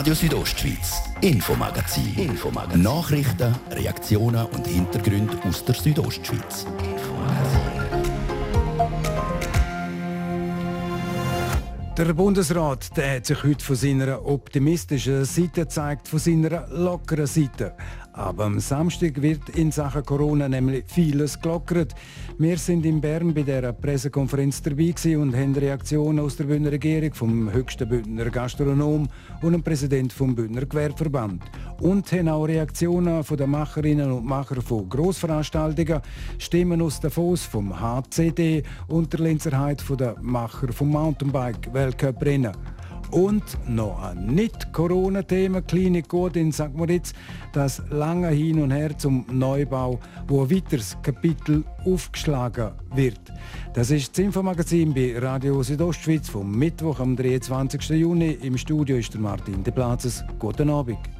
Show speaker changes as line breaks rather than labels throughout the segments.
Radio Südostschweiz, Infomagazin. Infomagazin. Nachrichten, Reaktionen und Hintergründe aus der Südostschweiz.
Der Bundesrat der hat sich heute von seiner optimistischen Seite gezeigt, von seiner lockeren Seite. Aber am Samstag wird in Sachen Corona nämlich vieles gelockert. Wir sind in Bern bei der Pressekonferenz dabei und haben Reaktionen aus der Bündner Regierung, vom höchsten Bündner Gastronom und dem Präsident vom Bündner Gewerbeverband. Und haben auch Reaktionen von den Macherinnen und Macher von Grossveranstaltungen, Stimmen aus Davos vom HCD und der Linzerheit von den Macher vom Mountainbike Weltcup Rennen. Und noch ein nicht-Corona-Thema, kleine Code in St. Moritz, das lange Hin und Her zum Neubau, wo ein weiteres Kapitel aufgeschlagen wird. Das ist das Infomagazin bei Radio Südostschweiz vom Mittwoch am 23. Juni. Im Studio ist der Martin De Plazes. Guten Abend.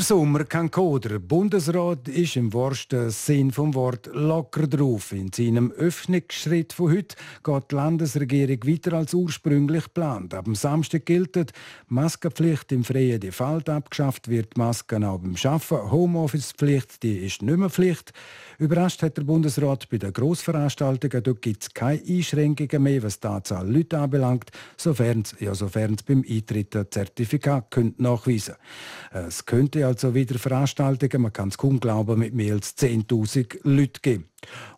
Der Sommer kann kommen. Der Bundesrat ist im wahrsten Sinn vom Wort locker drauf. In seinem Öffnungsschritt von heute geht die Landesregierung weiter als ursprünglich geplant. Ab dem Samstag gilt die Maskenpflicht im freien Default abgeschafft wird, Masken auch beim Arbeiten. Homeoffice-Pflicht die ist nicht mehr Pflicht. Überrascht hat der Bundesrat bei den Grossveranstaltungen. Dort gibt es keine Einschränkungen mehr, was die Anzahl Leute anbelangt, sofern es ja, beim Eintritt ein Zertifikat nachweisen könnte. Es könnte also wieder Veranstaltungen, man kann es kaum glauben, mit mehr als 10.000 Leuten geben.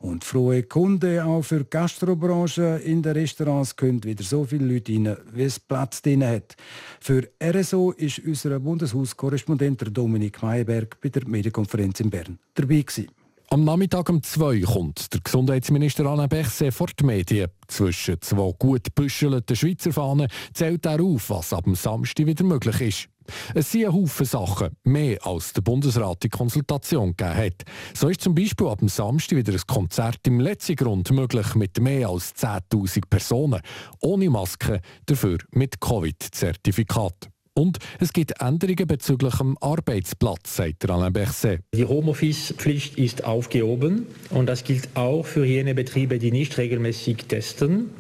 Und frohe Kunden auch für die Gastrobranche in den Restaurants können wieder so viele Leute rein, wie es Platz drin hat. Für RSO ist unser Bundeshauskorrespondent Dominik Meyerberg bei der Medienkonferenz in Bern dabei gewesen.
Am Nachmittag um zwei kommt der Gesundheitsminister Alain Berset vor die Medien. Zwischen zwei gut büschelten Schweizer Fahnen zählt er auf, was ab dem Samstag wieder möglich ist. Es sind ein Haufen Sachen, mehr als der Bundesrat die Konsultation gegeben hat. So ist zum Beispiel ab dem Samstag wieder ein Konzert im letzten Grund möglich mit mehr als 10.000 Personen. Ohne Maske, dafür mit Covid-Zertifikat. Und es gibt Änderungen bezüglich dem Arbeitsplatz, sagt Alain Berset.
Die Homeoffice-Pflicht ist aufgehoben und das gilt auch für jene Betriebe, die nicht regelmäßig testen.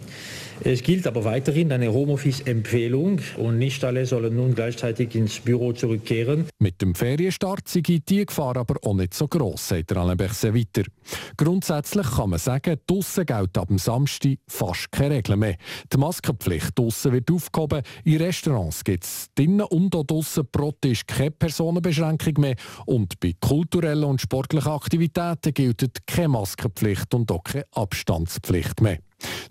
Es gilt aber weiterhin eine Homeoffice-Empfehlung und nicht alle sollen nun gleichzeitig ins Büro zurückkehren.
Mit dem Ferienstart sei die Gefahr aber auch nicht so gross, sagt Alain Berset weiter. Grundsätzlich kann man sagen, draussen gilt ab dem Samstag fast keine Regeln mehr. Die Maskenpflicht draussen wird aufgehoben, in Restaurants gibt es drinnen und auch draussen pro Tisch keine Personenbeschränkung mehr und bei kulturellen und sportlichen Aktivitäten gilt keine Maskenpflicht und auch keine Abstandspflicht mehr.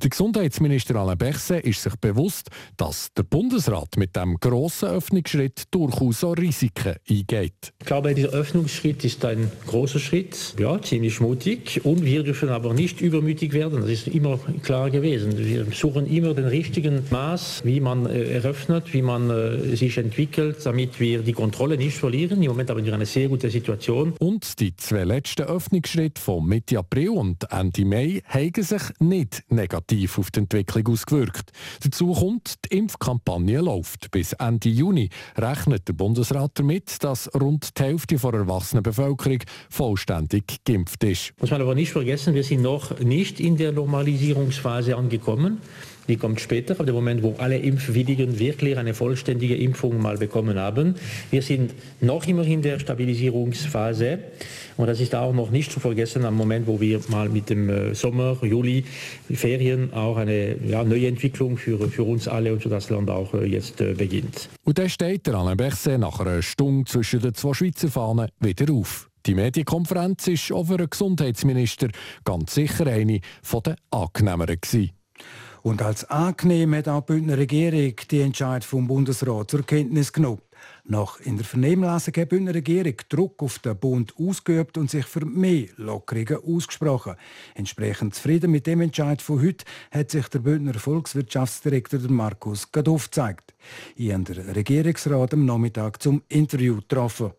Der Gesundheitsminister Alain Berset ist sich bewusst, dass der Bundesrat mit dem grossen Öffnungsschritt durchaus auch Risiken eingeht.
Ich glaube, dieser Öffnungsschritt ist ein großer Schritt, ja, ziemlich mutig. Und wir dürfen aber nicht übermütig werden. Das ist immer klar gewesen. Wir suchen immer den richtigen Maß, wie man äh, eröffnet, wie man äh, sich entwickelt, damit wir die Kontrolle nicht verlieren. Im Moment haben wir eine sehr gute Situation.
Und die zwei letzten Öffnungsschritte von Mitte April und Ende Mai haben sich nicht negativ auf die Entwicklung ausgewirkt. Dazu kommt, die Impfkampagne läuft. Bis Ende Juni rechnet der Bundesrat damit, dass rund die Hälfte der erwachsenen Bevölkerung vollständig geimpft ist.
Muss man aber nicht vergessen, wir sind noch nicht in der Normalisierungsphase angekommen. Die kommt später, ab dem Moment, wo alle Impfwilligen wirklich eine vollständige Impfung mal bekommen haben. Wir sind noch immer in der Stabilisierungsphase. Und das ist auch noch nicht zu vergessen am Moment, wo wir mal mit dem äh, Sommer, Juli, Ferien auch eine ja, neue Entwicklung für, für uns alle und für das Land auch äh, jetzt äh, beginnt.
Und dann steht der Alain Berset nach einer Stunde zwischen den zwei Schweizer Fahnen wieder auf. Die Medienkonferenz ist auch für den Gesundheitsminister ganz sicher eine der angenehmeren gewesen.
Und als angenehm hat auch die Bündner Regierung die Entscheidung vom Bundesrat zur Kenntnis genommen. Nach in der Vernehmlassung hat die Bündner Regierung Druck auf den Bund ausgeübt und sich für mehr Lockerungen ausgesprochen. Entsprechend zufrieden mit dem Entscheid von heute hat sich der Bündner Volkswirtschaftsdirektor Markus Gadoff gezeigt. Ich habe den Regierungsrat am Nachmittag zum Interview getroffen.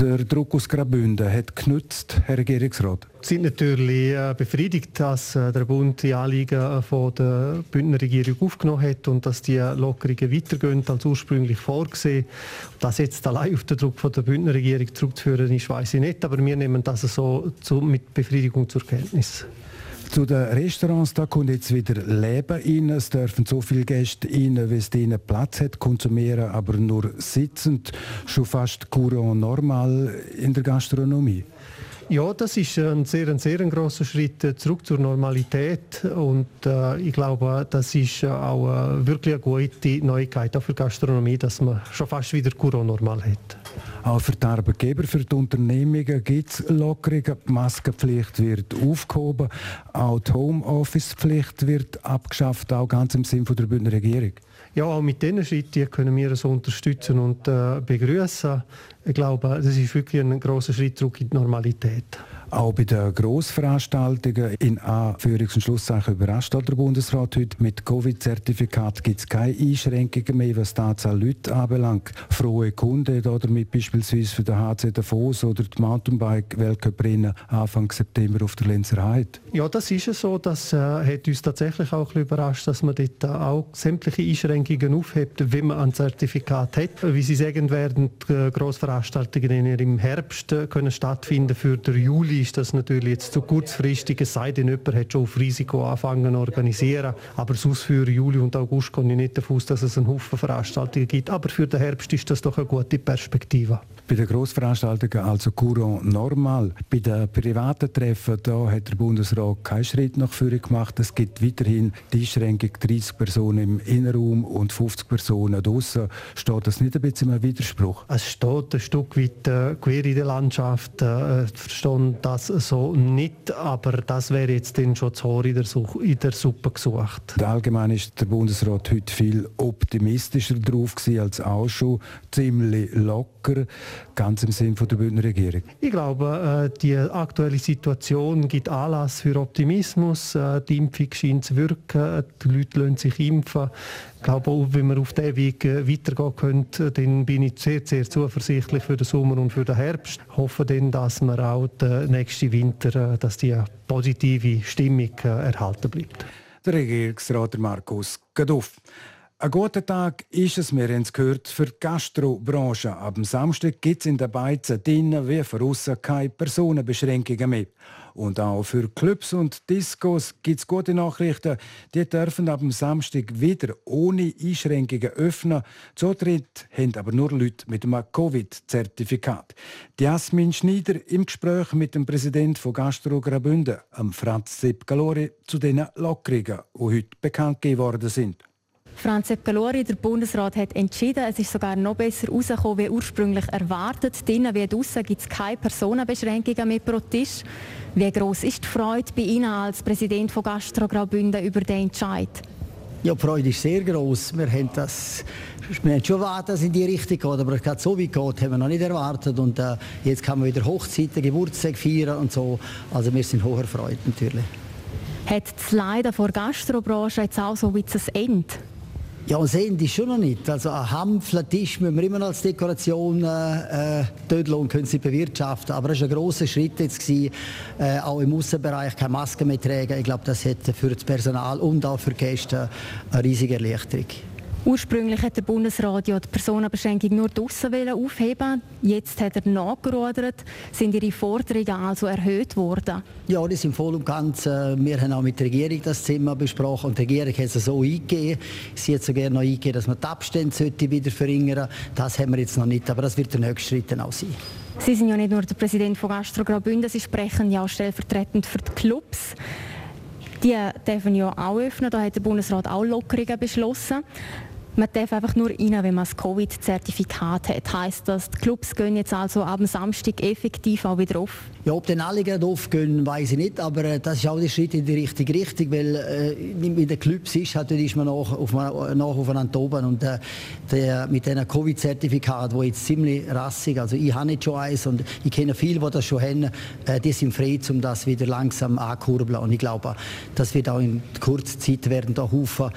Der Druck aus Graubünden hat genützt, Herr Regierungsrat.
Wir sind natürlich äh, befriedigt, dass äh, der Bund die Anliegen äh, von der Bündner Regierung aufgenommen hat und dass die Lockerungen weitergehen als ursprünglich vorgesehen. Das jetzt allein auf den Druck von der Bündner Regierung zurückzuführen ist, weiß ich nicht, aber wir nehmen das so mit Befriedigung zur Kenntnis.
Zu den Restaurants da kommt jetzt wieder Leben rein. Es dürfen so viele Gäste rein, wie es ihnen Platz hat, konsumieren, aber nur sitzend. Schon fast courant normal in der Gastronomie.
Ja, das ist ein sehr, ein sehr großer Schritt zurück zur Normalität und äh, ich glaube, das ist auch äh, wirklich eine gute Neuigkeit auch für Gastronomie, dass man schon fast wieder Courant normal hat.
Auch für die Arbeitgeber, für die Unternehmungen gibt es Lockerungen. Die Maskenpflicht wird aufgehoben. Auch die Homeoffice-Pflicht wird abgeschafft, auch ganz im Sinne der Bündner Regierung.
Ja, auch mit diesen Schritten können wir so unterstützen und äh, begrüßen. Ich glaube, das ist wirklich ein großer Schritt zurück in die Normalität.
Auch bei den Grossveranstaltungen in Anführungs- und Schlusszeichen überrascht der Bundesrat heute. Mit Covid-Zertifikat gibt es keine Einschränkungen mehr, was die Anzahl Leute anbelangt. Frohe Kunden damit beispielsweise für den HC Davos oder die Mountainbike-Weltcuprennen Anfang September auf der Lenzer Heide.
Ja, das ist so. Das äh, hat uns tatsächlich auch überrascht, dass man dort auch sämtliche Einschränkungen aufhebt, wenn man ein Zertifikat hat. Wie Sie sagen, werden die Grossveranstaltungen im Herbst äh, können stattfinden für den Juli ist das natürlich jetzt zu kurzfristig, es sei denn, jemand hat schon auf Risiko anfangen zu organisieren. Aber sonst für Juli und August kann ich nicht davon aus, dass es einen Haufen Veranstaltungen gibt. Aber für den Herbst ist das doch eine gute Perspektive.
Bei den Grossveranstaltungen also Courant normal. Bei den privaten Treffen da hat der Bundesrat keinen Schritt nach vorne gemacht. Es gibt weiterhin die Einschränkung 30 Personen im Innenraum und 50 Personen draußen. Steht das nicht ein bisschen im Widerspruch?
Es steht ein Stück weit äh, quer in der Landschaft. Äh, verstehen das so nicht, aber das wäre jetzt dann schon zu hoch in der, in der Suppe gesucht.
Allgemein ist der Bundesrat heute viel optimistischer drauf als auch schon. Ziemlich locker ganz im Sinn der Bündner Regierung?
Ich glaube, äh, die aktuelle Situation gibt Anlass für Optimismus. Äh, die Impfung scheint zu wirken, die Leute lassen sich impfen. Ich glaube, wenn wir auf diesem Weg äh, weitergehen können, dann bin ich sehr, sehr zuversichtlich für den Sommer und für den Herbst. Ich hoffe dann, dass wir auch den nächsten Winter, dass die positive Stimmung erhalten bleibt.
Der Regierungsrat Markus Gaduff. Ein guter Tag ist es, wir haben es gehört, für die Gastrobranche. Ab dem Samstag gibt es in den Beizen drinnen wie von außen keine Personenbeschränkungen mehr. Und auch für Clubs und Discos gibt es gute Nachrichten. Die dürfen ab dem Samstag wieder ohne Einschränkungen öffnen. Zutritt haben aber nur Leute mit einem Covid-Zertifikat. Jasmin Schneider im Gespräch mit dem Präsidenten von Gastro Graubünden, Franz Sepp Galori, zu den Lockerungen, die heute bekannt geworden sind.
Franz Sepp Galori, der Bundesrat, hat entschieden, es ist sogar noch besser herausgekommen, wie ursprünglich erwartet. Drinnen wie draußen gibt es keine Personenbeschränkungen mehr pro Tisch. Wie groß ist die Freude bei Ihnen als Präsident von Gastro Graubünden über den Entscheid?
Ja, die Freude ist sehr groß. Wir haben das wir haben schon erwartet, dass es in die Richtung geht, aber es gerade so weit geht, haben wir noch nicht erwartet. Und äh, jetzt kann man wieder Hochzeiten, Geburtstag feiern und so. Also wir sind hoch erfreut natürlich.
Hat das Leiden der Gastrobranche jetzt auch so wie das Ende?
Ja, sehen die schon noch nicht. Also ein Hampfler Tisch müssen wir immer noch als Dekoration äh, tödeln und können sie bewirtschaften. Aber es war ein grosser Schritt jetzt gewesen, äh, auch im Außenbereich keine Masken mehr tragen. Ich glaube, das hätte für das Personal und auch für die Gäste eine riesige Erleichterung.
Ursprünglich hat der Bundesrat ja die Personenbeschränkung nur draussen aufheben. Jetzt hat er nachgerudert. Sind Ihre Forderungen also erhöht worden?
Ja, die sind voll und ganz. Äh, wir haben auch mit der Regierung das Thema besprochen und die Regierung hat es so eingegeben. Sie hat so gerne noch eingegeben, dass man die Abstände wieder verringern Das haben wir jetzt noch nicht, aber das wird der nächste Schritt dann auch sein.
Sie sind ja nicht nur der Präsident von Gastro Graubünden, Sie sprechen ja auch stellvertretend für die Clubs. Die dürfen ja auch öffnen, da hat der Bundesrat auch Lockerungen beschlossen. Man darf einfach nur rein, wenn man das Covid-Zertifikat hat. Heißt das, die Clubs gehen jetzt also ab Samstag effektiv auch wieder auf?
Ja, ob dann alle gerade aufgehen, weiß ich nicht, aber äh, das ist auch der Schritt in die richtige Richtung, weil äh, in den Clubs ist, halt, ist man nach, auf, nach aufeinander oben und äh, der, mit diesem Covid-Zertifikat, wo jetzt ziemlich rassig, also ich habe nicht schon eins und ich kenne viele, die das schon haben, äh, die sind frei, um das wieder langsam ankurbeln und ich glaube, das wird auch in kurzer Zeit werden da Haufen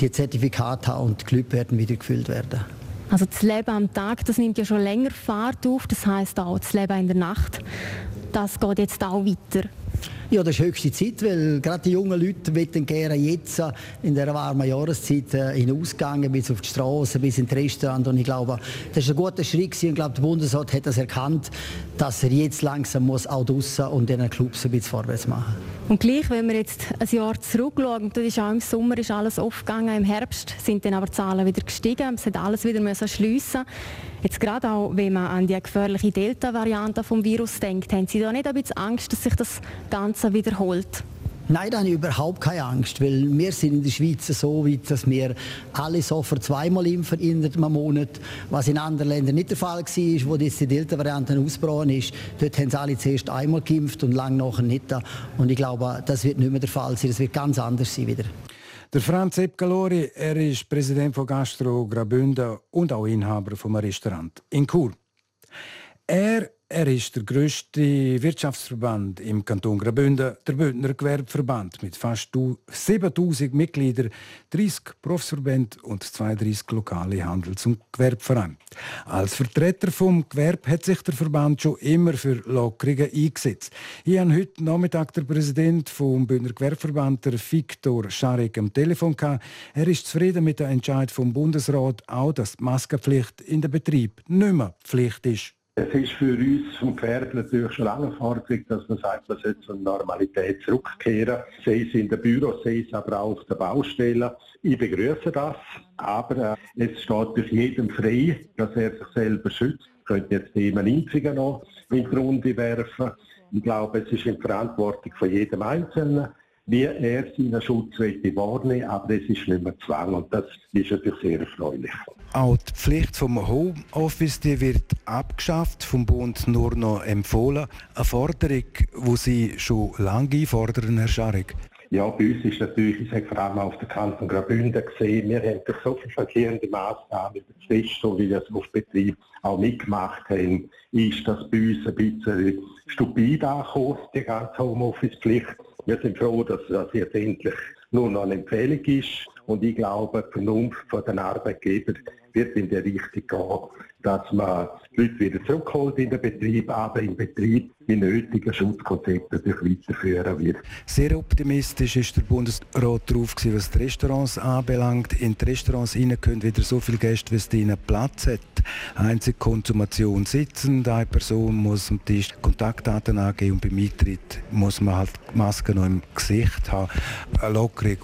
die Zertifikate haben und die Clubs werden wieder gefüllt werden.
Also das Leben am Tag, das nimmt ja schon länger Fahrt auf, das heißt auch das Leben in der Nacht. Das geht jetzt auch weiter.
Ja, das ist höchste Zeit, weil gerade die jungen Leute wollen gerne jetzt in der warmen Jahreszeit äh, hinausgehen, bis auf die Straße, bis in Restaurant. Und ich glaube, das ist ein guter Schritt gewesen. Ich glaube, der Bundesrat hat das erkannt, dass er jetzt langsam muss auch draussen und in den Clubs ein bisschen vorwärts machen
Und gleich, wenn wir jetzt ein Jahr zurückschauen, das ist auch im Sommer ist alles aufgegangen, im Herbst sind dann aber die Zahlen wieder gestiegen, es hat alles wieder schliessen. Jetzt gerade auch, wenn man an die gefährliche Delta-Variante vom Virus denkt, haben Sie da nicht ein bisschen Angst, dass sich das Ganze wiederholt?
Nein, da habe ich überhaupt keine Angst, weil wir sind in der Schweiz so weit, dass wir alle sofort zweimal impfen in einem Monat, was in anderen Ländern nicht der Fall war, wo jetzt die Delta-Variante ausgebrochen ist. Dort haben sie alle zuerst einmal geimpft und lange nachher nicht. Und ich glaube, das wird nicht mehr der Fall sein, das wird ganz anders sein wieder.
Der Franz Epcalori, er ist Präsident von Gastro Graubünden und auch Inhaber vom Restaurant in Chur. Er er ist der grösste Wirtschaftsverband im Kanton Graubünden, der Bündner Gewerbeverband mit fast 7000 Mitgliedern, 30 Berufsverbänden und 32 lokale Handels- und Gewerbevereine. Als Vertreter vom Gewerbe hat sich der Verband schon immer für Lockerungen eingesetzt. Ich habe heute Nachmittag den Präsident vom Bündner Gewerbeverband, der Viktor Scharek, am Telefon gehabt. Er ist zufrieden mit der Entscheid vom Bundesrat, auch dass die Maskenpflicht in der Betrieb nicht mehr Pflicht ist.
Es ist für uns vom Pferd natürlich schon lange Forderung, dass man sagt, man sollte zur Normalität zurückkehren. Sei es in den Büros, sei es aber auch auf der Baustelle. Ich begrüße das, aber äh, es steht durch jedem frei, dass er sich selber schützt. Ich könnte jetzt Thema Impfungen noch in die Runde werfen. Ich glaube, es ist in Verantwortung von jedem Einzelnen wie er seinen Schutz wahrnehmen aber es ist nicht mehr Zwang und das ist natürlich sehr erfreulich.
Auch die Pflicht vom Homeoffice die wird abgeschafft, vom Bund nur noch empfohlen. Eine Forderung, die Sie schon lange einfordern, Herr Scharek.
Ja, bei uns ist natürlich, ich sage vor allem auf der Kanton Graubünden gesehen, wir haben durch so viele verkehrende Massnahmen Fest, so wie wir es auf Betrieb auch mitgemacht haben, ist das bei uns ein bisschen stupid angekommen, die ganze Homeoffice-Pflicht. Wir sind froh, dass das jetzt endlich nur noch eine Empfehlung ist. Und ich glaube, die Vernunft den Arbeitgeber wird in die Richtung gehen, dass man die Leute wieder zurückholt in den Betrieb, aber im Betrieb die nötigen Schutzkonzepte natürlich weiterführen wird.
Sehr optimistisch ist der Bundesrat darauf, was die Restaurants anbelangt. In die Restaurants können wieder so viele Gäste, wie es ihnen Platz hat. Einzige Konsumation sitzen, eine Person muss am Tisch Kontaktdaten angeben und beim Eintritt muss man halt Masken noch im Gesicht haben. Eine Lockerung,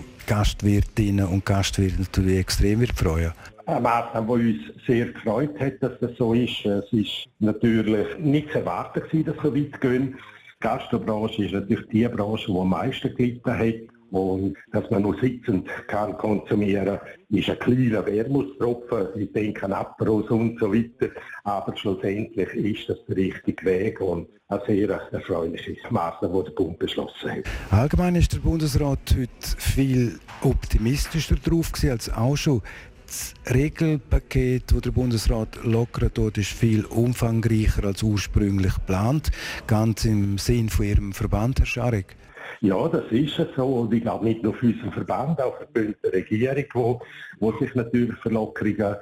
die Gastwirtinnen und Gastwirte natürlich extrem wird freuen
eine Maßnahme, die uns sehr gefreut hat, dass das so ist. Es ist natürlich nicht zu erwarten dass so weit gehen. Die Gastrobranche ist natürlich die Branche, die am meisten gelitten hat. Und dass man nur sitzend kann konsumieren ist ein kleiner Wermutstropfen. Ich denke an Aperos und so weiter. Aber schlussendlich ist das der richtige Weg und eine sehr erfreuliche Maßnahme, die der Bund beschlossen hat.
Allgemein ist der Bundesrat heute viel optimistischer drauf als auch schon das Regelpaket, das der Bundesrat lockern tut, ist viel umfangreicher als ursprünglich geplant. Ganz im Sinn von Ihrem Verband, Herr Scharek.
Ja, das ist es so. Und ich glaube nicht nur für unseren Verband, auch für die Bündner Regierung, wo, wo sich natürlich für Lockerungen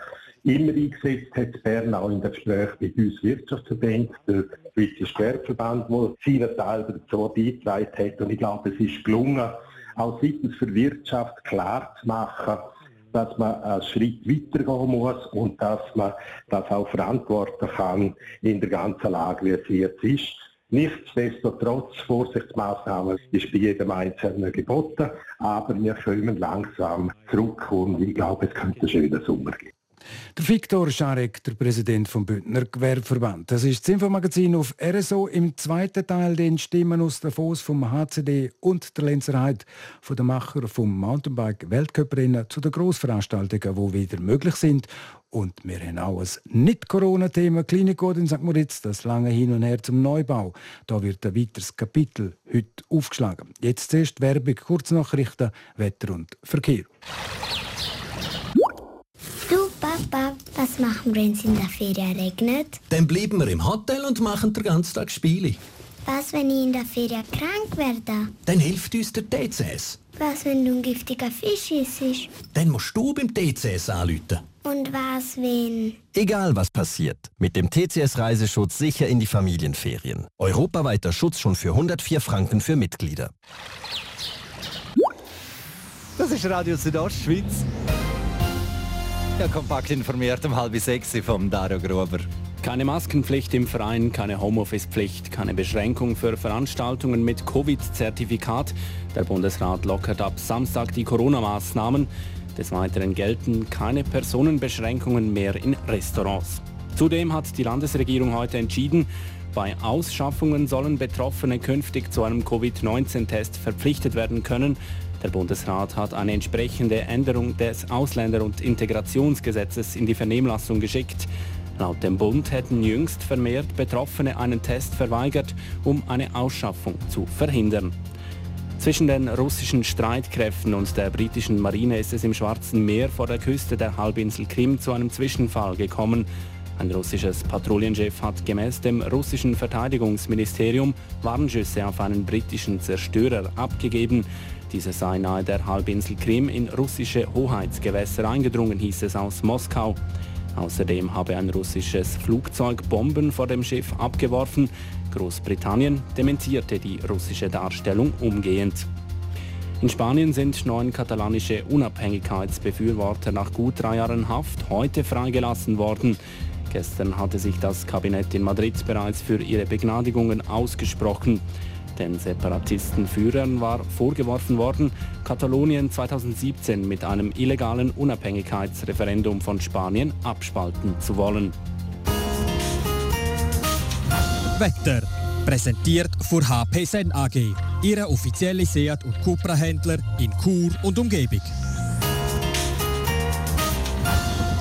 immer eingesetzt hat. Bern auch in den Gesprächen mit uns Wirtschaftsverbänden, der Schweizer Gewerbeverband, der seinen Teil dazu beigetragen hat. Und ich glaube, es ist gelungen, auch seitens für Wirtschaft klar zu machen, dass man einen Schritt weitergehen muss und dass man das auch verantworten kann in der ganzen Lage, wie es jetzt ist. Nichtsdestotrotz, Vorsichtsmaßnahmen ist bei jedem Einzelnen geboten, aber wir kommen langsam zurück und ich glaube, es könnte einen schönen Sommer geben.
Der Viktor Scharek, der Präsident vom Bündner Gewerbeverband. Das ist das Infomagazin auf RSO. Im zweiten Teil den Stimmen aus Davos vom HCD und der Lenzerheit von den Macher vom Mountainbike Weltcuprennen zu den Grossveranstaltungen, die wieder möglich sind. Und wir haben auch ein Nicht-Corona-Thema Klinik in St. Moritz, das lange hin und her zum Neubau. Da wird ein weiteres Kapitel heute aufgeschlagen. Jetzt zuerst Werbung, Kurznachrichten, Wetter und Verkehr.
Papa, was machen wir, wenn es in der Ferien regnet?
Dann bleiben wir im Hotel und machen den ganzen Tag Spiele.
Was, wenn ich in der Ferien krank werde?
Dann hilft uns der TCS.
Was, wenn du ein giftiger Fisch isst?
Dann musst du beim TCS anrufen.
Und was, wenn...
Egal was passiert, mit dem TCS-Reiseschutz sicher in die Familienferien. Europaweiter Schutz schon für 104 Franken für Mitglieder.
Das ist Radio Südostschweiz. Ja, kompakt informiert um halb sechs vom Dario Gruber.
Keine Maskenpflicht im Verein, keine Homeoffice-Pflicht, keine Beschränkung für Veranstaltungen mit Covid-Zertifikat. Der Bundesrat lockert ab Samstag die Corona-Maßnahmen. Des Weiteren gelten keine Personenbeschränkungen mehr in Restaurants. Zudem hat die Landesregierung heute entschieden, bei Ausschaffungen sollen Betroffene künftig zu einem Covid-19-Test verpflichtet werden können. Der Bundesrat hat eine entsprechende Änderung des Ausländer- und Integrationsgesetzes in die Vernehmlassung geschickt. Laut dem Bund hätten jüngst vermehrt Betroffene einen Test verweigert, um eine Ausschaffung zu verhindern. Zwischen den russischen Streitkräften und der britischen Marine ist es im Schwarzen Meer vor der Küste der Halbinsel Krim zu einem Zwischenfall gekommen. Ein russisches Patrouillenschiff hat gemäß dem russischen Verteidigungsministerium Warnschüsse auf einen britischen Zerstörer abgegeben. Dieser sei nahe der Halbinsel Krim in russische Hoheitsgewässer eingedrungen, hieß es aus Moskau. Außerdem habe ein russisches Flugzeug Bomben vor dem Schiff abgeworfen. Großbritannien dementierte die russische Darstellung umgehend. In Spanien sind neun katalanische Unabhängigkeitsbefürworter nach gut drei Jahren Haft heute freigelassen worden. Gestern hatte sich das Kabinett in Madrid bereits für ihre Begnadigungen ausgesprochen. Den Separatistenführern war vorgeworfen worden, Katalonien 2017 mit einem illegalen Unabhängigkeitsreferendum von Spanien abspalten zu wollen.
Wetter. Präsentiert von HP Sen AG, Ihre offizielle Seat- und Cupra-Händler in Chur und Umgebung.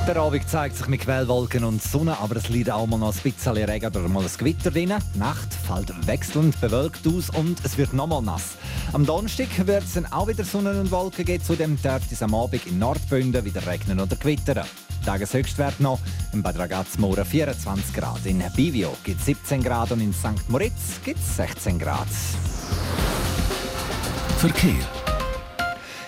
Der Abend zeigt sich mit Quellwolken und Sonne, aber es liegt auch mal noch ein bisschen Regen oder mal ein Gewitter drin. Die Nacht fällt wechselnd bewölkt aus und es wird nochmal nass. Am Donnerstag wird es dann auch wieder Sonne und Wolken geben, zudem dürfte es am Abend in Nordbünden wieder regnen oder gewittern. Tageshöchstwert noch in Bad Ragaz-Mora 24 Grad, in Bivio gibt es 17 Grad und in St. Moritz gibt es 16 Grad.
Verkehr.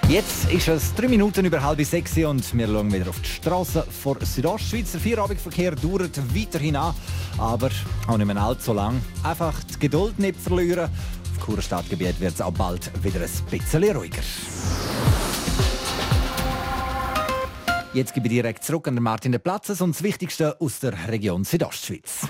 Jetzt ist es drei Minuten über halb sechs und wir schauen wieder auf die Straße vor Südostschweiz. Der Feierabendverkehr dauert weiterhin an, aber auch nicht mehr allzu lang. Einfach die Geduld nicht verlieren. Auf Kurstadtgebiet wird es auch bald wieder ein bisschen ruhiger. Jetzt gebe ich direkt zurück an den Martin de Platzes und das Wichtigste aus der Region Südostschweiz.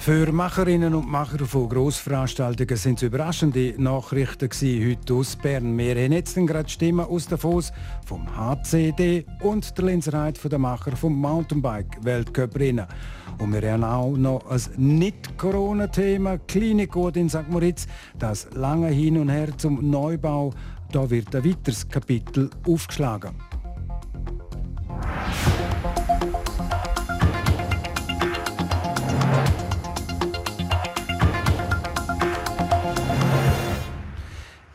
Für Macherinnen und Macher von Grossveranstaltungen sind es überraschende Nachrichten gewesen, heute aus Bern. Wir haben jetzt gerade Stimmen aus Davos vom HCD und der Linserheit von der Macher vom Mountainbike Weltcup Rennen. Und wir haben auch noch ein Nicht-Corona-Thema, Klinikort in St. Moritz, das lange hin und her zum Neubau. Da wird ein weiteres Kapitel aufgeschlagen.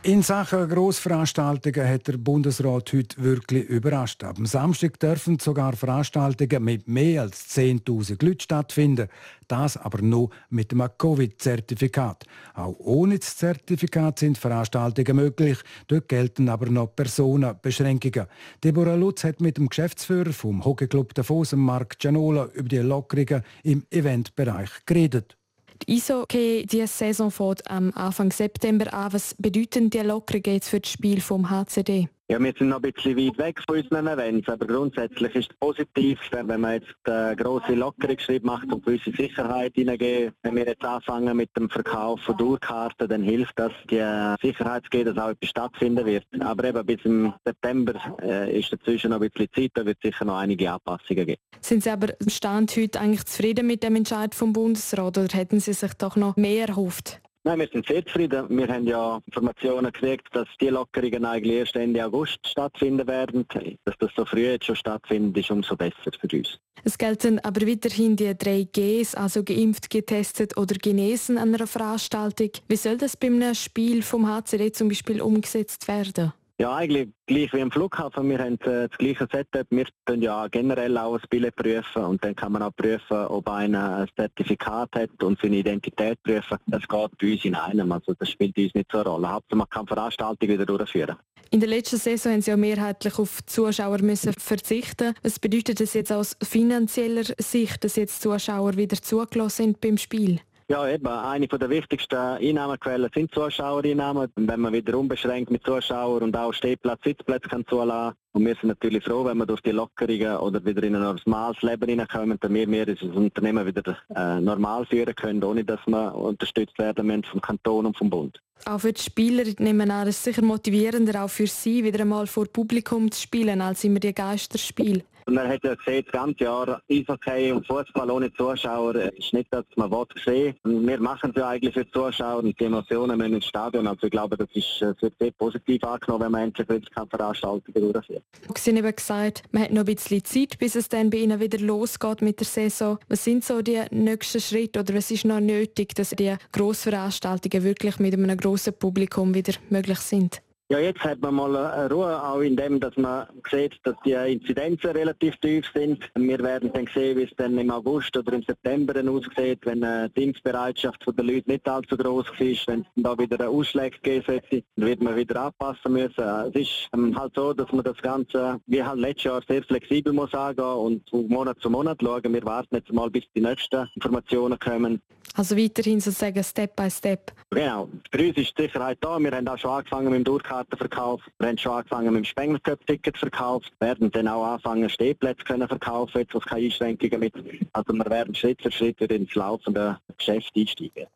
In Sachen Grossveranstaltungen hat der Bundesrat heute wirklich überrascht. Am Samstag dürfen sogar Veranstaltungen mit mehr als 10.000 Leuten stattfinden. Das aber nur mit einem Covid-Zertifikat. Auch ohne das Zertifikat sind Veranstaltungen möglich. Dort gelten aber noch Personenbeschränkungen. Deborah Lutz hat mit dem Geschäftsführer vom Hockeyclub Davos, Mark Gianola, über die Lockerungen im Eventbereich geredet.
Die Eishockey diese Saison fängt am Anfang September an. Was bedeuten die Lockerungen jetzt für das Spiel vom HCD?
Ja, wir sind noch ein bisschen weit weg von unseren Events, aber grundsätzlich ist es positiv, wenn man jetzt einen grossen Lockerungsschritt macht und gewisse Sicherheit hineingeben. Wenn wir jetzt anfangen mit dem Verkauf von Durchkarten, dann hilft das, die Sicherheit zu geben, dass auch etwas stattfinden wird. Aber eben bis im September äh, ist dazwischen noch ein bisschen Zeit, da wird es sicher noch einige Anpassungen geben.
Sind Sie aber Stand heute eigentlich zufrieden mit dem Entscheid vom Bundesrat oder hätten Sie sich doch noch mehr erhofft?
Nein, wir sind sehr zufrieden. Wir haben ja Informationen gekriegt, dass die Lockerungen eigentlich erst Ende August stattfinden werden. Dass das so früh jetzt schon stattfindet, ist umso besser für uns.
Es gelten aber weiterhin die drei Gs, also geimpft, getestet oder genesen an einer Veranstaltung. Wie soll das bei einem Spiel vom HCD zum Beispiel umgesetzt werden?
Ja, eigentlich gleich wie am Flughafen. Wir haben äh, das gleiche Setup. Wir können ja generell auch ein Billett prüfen und dann kann man auch prüfen, ob einer ein Zertifikat hat und seine Identität prüfen. Das geht bei uns in einem. Also das spielt uns nicht so eine Rolle. Hauptsache man kann Veranstaltungen wieder durchführen.
In der letzten Saison haben Sie ja mehrheitlich auf Zuschauer müssen verzichten. Was bedeutet das jetzt aus finanzieller Sicht, dass jetzt Zuschauer wieder zugelassen sind beim Spiel?
Ja, eben. Eine der wichtigsten Einnahmequellen sind Zuschauereinnahmen. Wenn man wieder unbeschränkt mit Zuschauern und auch Stehplatz, Sitzplätze kann zulassen. Und wir sind natürlich froh, wenn wir durch die Lockerungen oder wieder in ein normales Leben hineinkommen, damit wir das Unternehmen wieder äh, normal führen können, ohne dass wir unterstützt werden müssen vom Kanton und vom Bund.
Auch für die Spieler nehmen an, es sicher motivierender, auch für sie wieder einmal vor Publikum zu spielen, als immer die Geisterspiele.
Und man hat ja gesehen, das ganze Jahr Eishockey und Fußball ohne Zuschauer ist nicht, dass man will sehen. Wir machen es ja eigentlich für die Zuschauer und die Emotionen müssen ins Stadion. Also ich glaube, das ist äh, wird sehr positiv angenommen, wenn man endlich Veranstaltungen durchführt.
Sie haben eben gesagt, man hat noch ein bisschen Zeit, bis es dann bei Ihnen wieder losgeht mit der Saison. Was sind so die nächsten Schritte oder was ist noch nötig, dass die Grossveranstaltungen wirklich mit einem grossen Publikum wieder möglich sind?
Ja, jetzt hat man mal Ruhe, auch in dem, dass man sieht, dass die Inzidenzen relativ tief sind. Wir werden dann sehen, wie es dann im August oder im September aussieht, wenn die Impfbereitschaft der Leute nicht allzu groß ist, wenn es da wieder einen Ausschlag geben sollte, dann wird man wieder anpassen müssen. Es ist ähm, halt so, dass man das Ganze, wie halt letztes Jahr, sehr flexibel muss angehen und von Monat zu Monat schauen. Wir warten jetzt mal, bis die nächsten Informationen kommen.
Also weiterhin sozusagen Step by Step.
Genau. Für uns ist die Sicherheit da. Wir haben auch schon angefangen mit dem Durchkartenverkauf. Wir haben schon angefangen mit dem Spengler Cup Ticketverkauf. Wir werden dann auch anfangen, Stehplätze können verkaufen, jetzt, wo es keine Einschränkungen mit. Also wir werden Schritt für Schritt wieder ins laufende Geschäft einsteigen.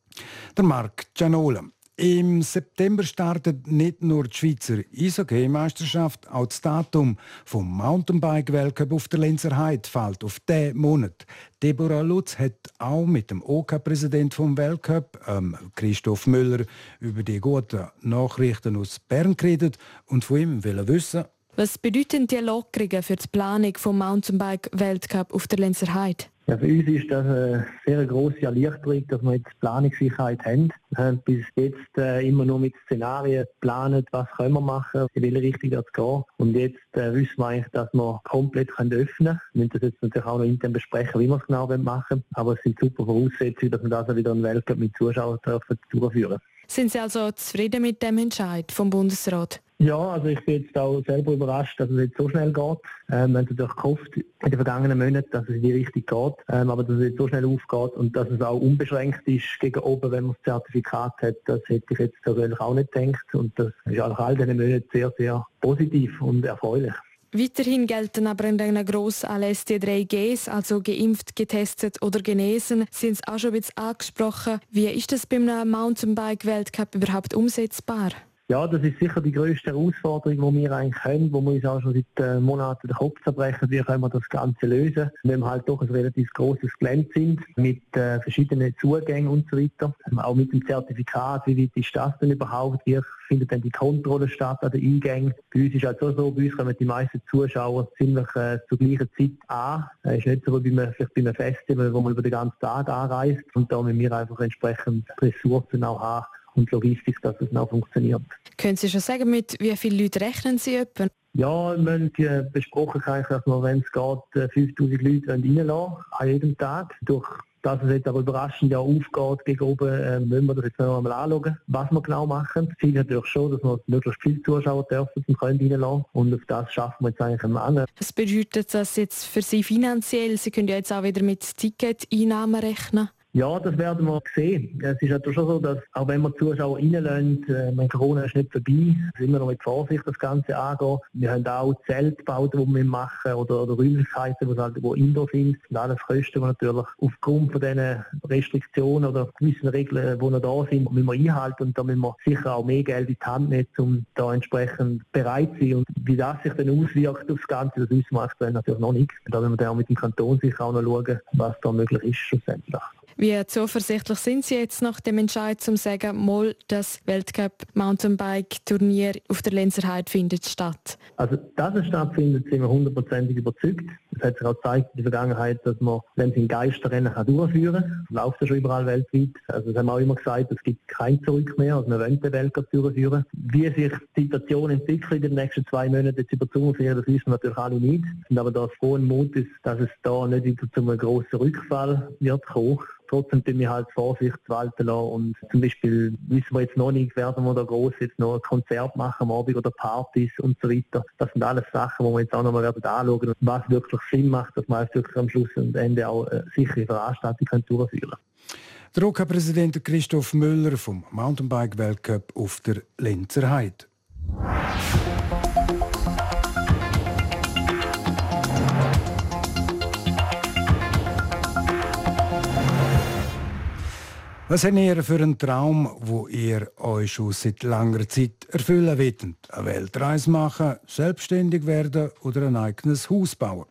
Der Marc Gianola. Im September startet nicht nur die Schweizer Eishockey-Meisterschaft, auch das Datum vom Mountainbike-Weltcup auf der Lenzer Heide fällt auf diesen Monat. Deborah Lutz hat auch mit dem OK-Präsident OK vom Weltcup, ähm, Christoph Müller, über die guten Nachrichten aus Bern geredet und von ihm will wissen,
was bedeuten die Lockerungen für die Planung vom Mountainbike-Weltcup auf der Lenzer Heide?
Ja, für uns ist das eine sehr grosse Erleichterung, dass wir jetzt Planungssicherheit haben. Wir haben bis jetzt äh, immer nur mit Szenarien geplant, was können wir machen, in welche Richtung das geht. Und jetzt äh, wissen wir eigentlich, dass wir komplett öffnen können. Wir müssen das jetzt natürlich auch noch intern besprechen, wie wir es genau machen. Aber es sind super Voraussetzungen, dass wir das auch wieder einen Weltcup mit Zuschauern dürfen durchführen
Sind Sie also zufrieden mit dem Entscheid vom Bundesrat?
Ja, also ich bin jetzt auch selber überrascht, dass es jetzt so schnell geht. Ähm, wir haben natürlich gehofft in den vergangenen Monaten, dass es in die Richtung geht, ähm, aber dass es jetzt so schnell aufgeht und dass es auch unbeschränkt ist gegen oben, wenn man das Zertifikat hat, das hätte ich jetzt persönlich auch nicht gedacht und das ist auch all diesen Monaten sehr, sehr positiv und erfreulich.
Weiterhin gelten aber in den Grossanlässen die drei Gs, also geimpft, getestet oder genesen. Sind es auch schon ein bisschen angesprochen. Wie ist das beim Mountainbike-Weltcup überhaupt umsetzbar?
Ja, das ist sicher die grösste Herausforderung, die wir eigentlich haben, wo wir uns auch schon seit äh, Monaten den Kopf zerbrechen, wie können wir das Ganze lösen, wenn wir halt doch ein relativ grosses Gelände sind, mit äh, verschiedenen Zugängen und so weiter. Auch mit dem Zertifikat, wie weit ist das denn überhaupt, wie findet dann die Kontrolle statt an den Eingängen. Bei uns ist halt so, so bei uns kommen die meisten Zuschauer ziemlich äh, zur gleichen Zeit an. Es äh, ist nicht so wie bei einem, vielleicht bei einem Festival, wo man über den ganzen Tag anreist und da müssen wir einfach entsprechend Ressourcen auch haben, und Logistik, dass es noch funktioniert.
Können Sie schon sagen, mit wie vielen Leuten rechnen Sie etwa?
Ja, wir haben äh, besprochen, dass wir, wenn es geht, 5000 äh, Leute reinlassen an jedem Tag. Durch dass es jetzt aber überraschend ja aufgeht gegen oben, äh, müssen wir das jetzt noch einmal anschauen, was wir genau machen. Das Ziel ist natürlich schon, dass wir möglichst viele Zuschauer dürfen und können reinlassen. Und auf das schaffen wir jetzt eigentlich am Ende.
Was bedeutet das jetzt für Sie finanziell? Sie können ja jetzt auch wieder mit Ticket-Einnahmen rechnen.
Ja, das werden wir sehen. Es ist natürlich schon so, dass auch wenn wir Zuschauer reinlassen, äh, Corona ist nicht vorbei, sind wir noch mit Vorsicht das Ganze angehen. Wir haben auch Zeltbauten, die wir machen oder, oder Räumlichkeiten, die halt, wo indoor sind. Und alles Kosten, die natürlich aufgrund von diesen Restriktionen oder gewissen Regeln, die noch da sind, müssen wir einhalten und da müssen wir sicher auch mehr Geld in die Hand nehmen, um da entsprechend bereit zu sein. Und wie das sich dann auswirkt auf das Ganze, das wissen wir natürlich noch nicht. Da müssen wir dann auch mit dem Kanton sicher auch noch schauen, was da möglich ist schlussendlich.
Wie zuversichtlich sind Sie jetzt nach dem Entscheid zum sagen, mal das Weltcup Mountainbike Turnier auf der Lenzerheide findet statt?
Also, dass es stattfindet, sind wir hundertprozentig überzeugt. Es hat sich auch gezeigt in der Vergangenheit, dass man, ein Geisterrennen kann durchführen kann, läuft ja schon überall weltweit. Also, das haben wir auch immer gesagt, es gibt kein Zurück mehr, also wir wollen den Weltcup durchführen. Wie sich die Situation entwickelt in den nächsten zwei Monaten jetzt über die Sommerferien, das wissen wir natürlich alle nicht. Sind aber da frohen Mutes, dass es da nicht wieder zu einem grossen Rückfall wird kommen. Trotzdem tun wir halt Vorsicht walten lassen und zum Beispiel wissen wir jetzt noch nicht, werden wir da groß jetzt noch ein Konzert machen am Abend oder Partys und so weiter. Das sind alles Sachen, die wir jetzt auch noch mal werden anschauen, was wirklich Sinn macht, dass man wirklich am Schluss und Ende auch eine sichere Veranstaltung durchführen kann.
Der OK-Präsident Christoph Müller vom Mountainbike-Weltcup auf der Lenzer Heide. Was habt ihr für einen Traum, wo ihr euch schon seit langer Zeit erfüllen wollt? Eine Weltreise machen, selbstständig werden oder ein eigenes Haus bauen?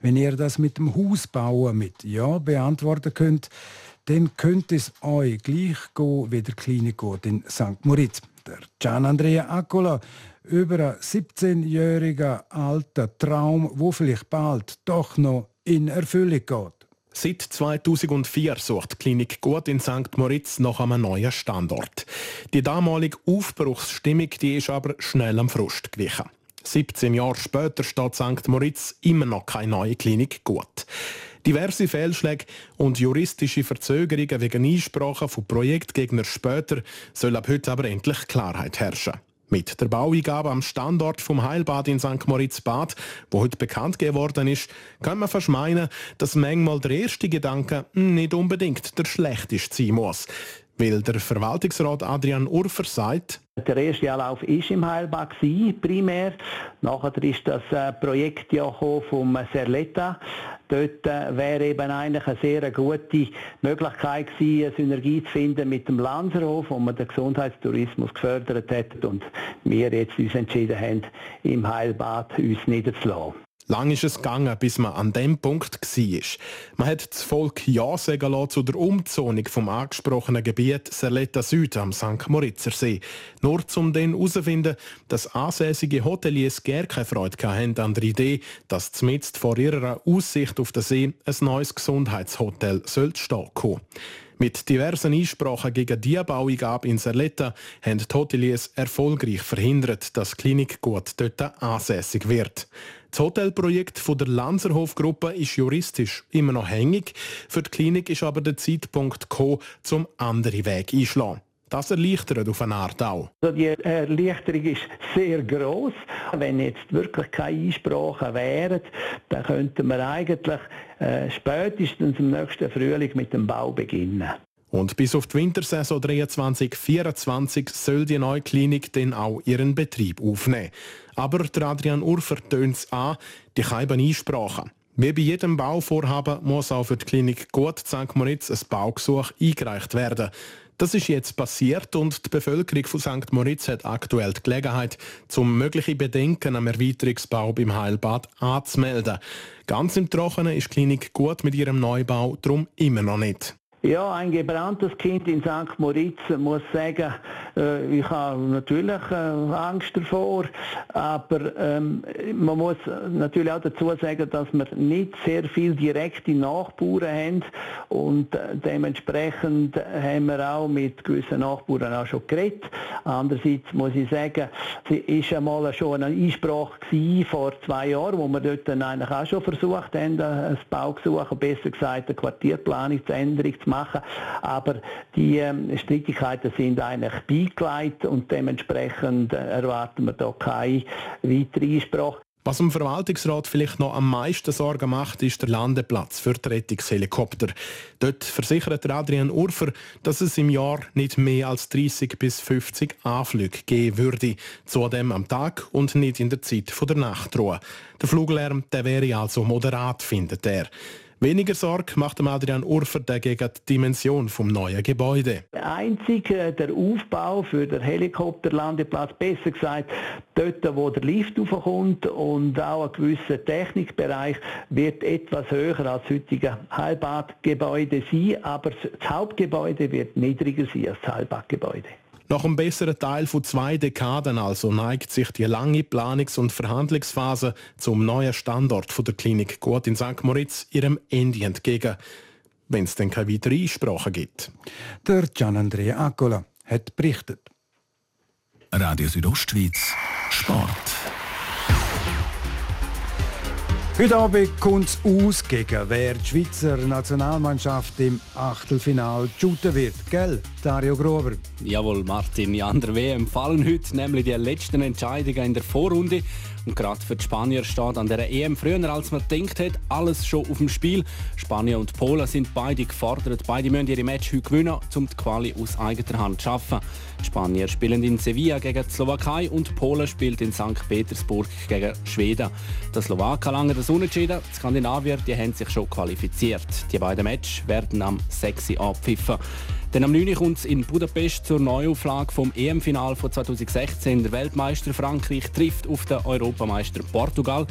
Wenn ihr das mit dem Haus bauen mit Ja beantworten könnt, dann könnte es euch gleich gehen wie der Klinik geht in St. Moritz. Der Gian Andrea Accola über einen 17-jährigen alten Traum, wo vielleicht bald doch noch in Erfüllung geht.
Seit 2004 sucht die Klinik Gut in St. Moritz nach einem neuen Standort. Die damalige Aufbruchsstimmung die ist aber schnell am Frust gewichen. 17 Jahre später steht St. Moritz immer noch keine neue Klinik Gut. Diverse Fehlschläge und juristische Verzögerungen wegen Einsprachen von Projektgegnern später soll ab heute aber endlich Klarheit herrschen. Mit der Baueingabe am Standort vom Heilbad in St. Moritz Bad, wo heute bekannt geworden ist, kann man fast meinen, dass manchmal der erste Gedanke nicht unbedingt der schlechteste sein muss. Weil der Verwaltungsrat Adrian Urfer sagt,
der erste Anlauf war im Heilbad primär. Nachher ist das äh, Projekt ja vom Serletta. Dort äh, wäre eben eigentlich eine sehr gute Möglichkeit gewesen, eine Synergie zu finden mit dem Lanzerhof, wo man den Gesundheitstourismus gefördert hat und wir jetzt uns entschieden haben, im Heilbad uns niederzulassen.
Lang ist es gegangen, bis man an dem Punkt war. Man hat das Volk Ja sagen lassen zu der Umzonung vom angesprochenen Gebiet Serletta Süd am St. Moritzer See. Nur um dann herauszufinden, dass ansässige Hoteliers gar keine Freude hatten an der Idee, dass zumindest vor ihrer Aussicht auf den See ein neues Gesundheitshotel stehen soll. Mit diversen Einsprachen gegen die Baueingabe in Serletta haben die Hoteliers erfolgreich verhindert, dass die Klinik gut dort ansässig wird. Das Hotelprojekt der Lanzerhof-Gruppe ist juristisch immer noch hängig. Für die Klinik ist aber der Zeitpunkt gekommen, zum anderen Weg einschlagen. Das erleichtert auf eine Art auch.
Also die Erleichterung ist sehr groß. Wenn jetzt wirklich keine Einsprachen wären, dann könnten wir eigentlich äh, spätestens im nächsten Frühling mit dem Bau beginnen.
Und bis auf die Wintersaison 23-24 soll die neue Klinik dann auch ihren Betrieb aufnehmen. Aber der Adrian Urfer tönt es an, die keine Einsprachen. Wie bei jedem Bauvorhaben muss auch für die Klinik Gut St. Moritz ein Baugesuch eingereicht werden. Das ist jetzt passiert und die Bevölkerung von St. Moritz hat aktuell die Gelegenheit, zum mögliche Bedenken am Erweiterungsbau beim Heilbad anzumelden. Ganz im Trockenen ist die Klinik gut mit ihrem Neubau darum immer noch nicht.
Ja, ein gebranntes Kind in St. Moritz muss sagen, äh, ich habe natürlich äh, Angst davor, aber ähm, man muss natürlich auch dazu sagen, dass wir nicht sehr viel direkte Nachbarn haben und äh, dementsprechend haben wir auch mit gewissen Nachbarn auch schon geredet. Andererseits muss ich sagen, sie ist einmal schon eine Einsprache vor zwei Jahren, wo wir dort dann eigentlich auch schon versucht haben, ein Baugesuch, besser gesagt eine Quartierplanungsänderung zu machen. Aber die ähm, Streitigkeiten sind eigentlich beigelegt und dementsprechend äh, erwarten wir da keine weitere Einsprache.
Was dem Verwaltungsrat vielleicht noch am meisten Sorgen macht, ist der Landeplatz für die Rettungshelikopter. Dort versichert Adrian Urfer, dass es im Jahr nicht mehr als 30 bis 50 Anflüge geben würde. Zudem am Tag und nicht in der Zeit der Nachtruhe. Der Fluglärm der wäre also moderat, findet er. Weniger Sorge macht Adrian Urfer dagegen die Dimension vom neuen Gebäude.
Einzig äh, der Aufbau für den Helikopterlandeplatz, besser gesagt, dort, wo der Lift aufkommt und auch ein gewisser Technikbereich wird etwas höher als das heutige Heilbadgebäude sein, aber das Hauptgebäude wird niedriger sein als das Heilbadgebäude.
Nach einem besseren Teil von zwei Dekaden also neigt sich die lange Planungs- und Verhandlungsphase zum neuen Standort der Klinik Gut in St. Moritz ihrem Ende entgegen, wenn es denn keine weitere Einsprache gibt.
Der Gian Andrea Accola hat berichtet.
Radio Südostschweiz Sport.
Heute Abend kommt es aus, gegen wer die Schweizer Nationalmannschaft im Achtelfinal shooten wird. Gell, Dario Grober?
Jawohl, Martin. Ja, an der WM fallen heute nämlich die letzten Entscheidungen in der Vorrunde. Und gerade für die Spanier steht an der EM früher als man denkt hat, alles schon auf dem Spiel. Spanier und Polen sind beide gefordert. Beide müssen ihre Match heute gewinnen, um die Quali aus eigener Hand zu schaffen. Die Spanier spielen in Sevilla gegen die Slowakei und Polen spielt in St. Petersburg gegen Schweden. Der Slowaken lange das Unentschieden. Die Skandinavier die haben sich schon qualifiziert. Die beiden Matches werden am 6. abpfiffen. Dann am 9. kommt es in Budapest zur Neuauflage vom EM-Final von 2016. Der Weltmeister Frankreich trifft auf den Europameister Portugal.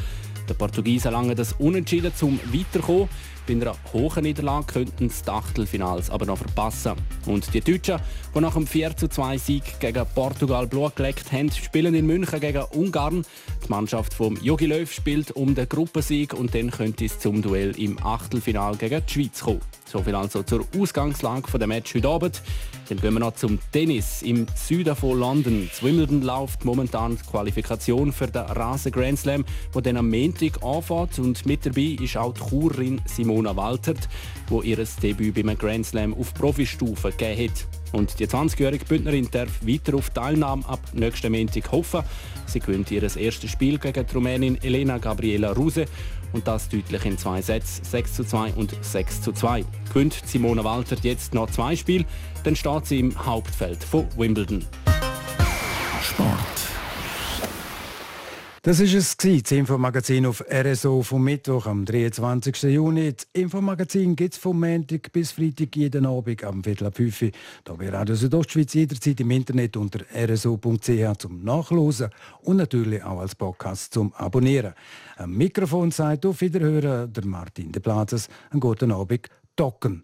Der Portugiesen lange das Unentschieden zum Weiterkommen. Bei einer hohen Niederlage könnten die Achtelfinals aber noch verpassen. Und die Deutschen, die nach dem 4 Sieg gegen Portugal Blut gelegt haben, spielen in München gegen Ungarn. Die Mannschaft vom Jogi Löw spielt um den Gruppensieg und dann könnte es zum Duell im Achtelfinal gegen die Schweiz kommen. So viel also zur Ausgangslage der Match heute Abend. Dann gehen wir noch zum Tennis. Im Süden von London, zu Wimbledon, läuft momentan die Qualifikation für den Rasen Grand Slam, der dann am Montag anfängt. Und mit dabei ist auch die Churin Simona Waltert, die ihr Debüt beim Grand Slam auf Profistufe gegeben hat. Und die 20-jährige Bündnerin darf weiter auf Teilnahme ab nächsten Montag hoffen. Sie gewinnt ihr erstes Spiel gegen die Rumänin Elena Gabriela Ruse und das deutlich in zwei Sätzen, 6 zu 2 und 6 zu 2. Gewinnt Simona Walter jetzt noch zwei Spiele, dann steht sie im Hauptfeld von Wimbledon.
Sport.
Das ist es das Infomagazin auf RSO vom Mittwoch am 23. Juni. Das Infomagazin gibt es vom Montag bis Freitag jeden Abend am Viertel ab 5 Uhr. Hier bei Radio Südostschweiz jederzeit im Internet unter rso.ch zum Nachlesen und natürlich auch als Podcast zum Abonnieren. Am Mikrofon sagt auf Wiederhören der Martin de Plazes. Einen guten Abend, Docken.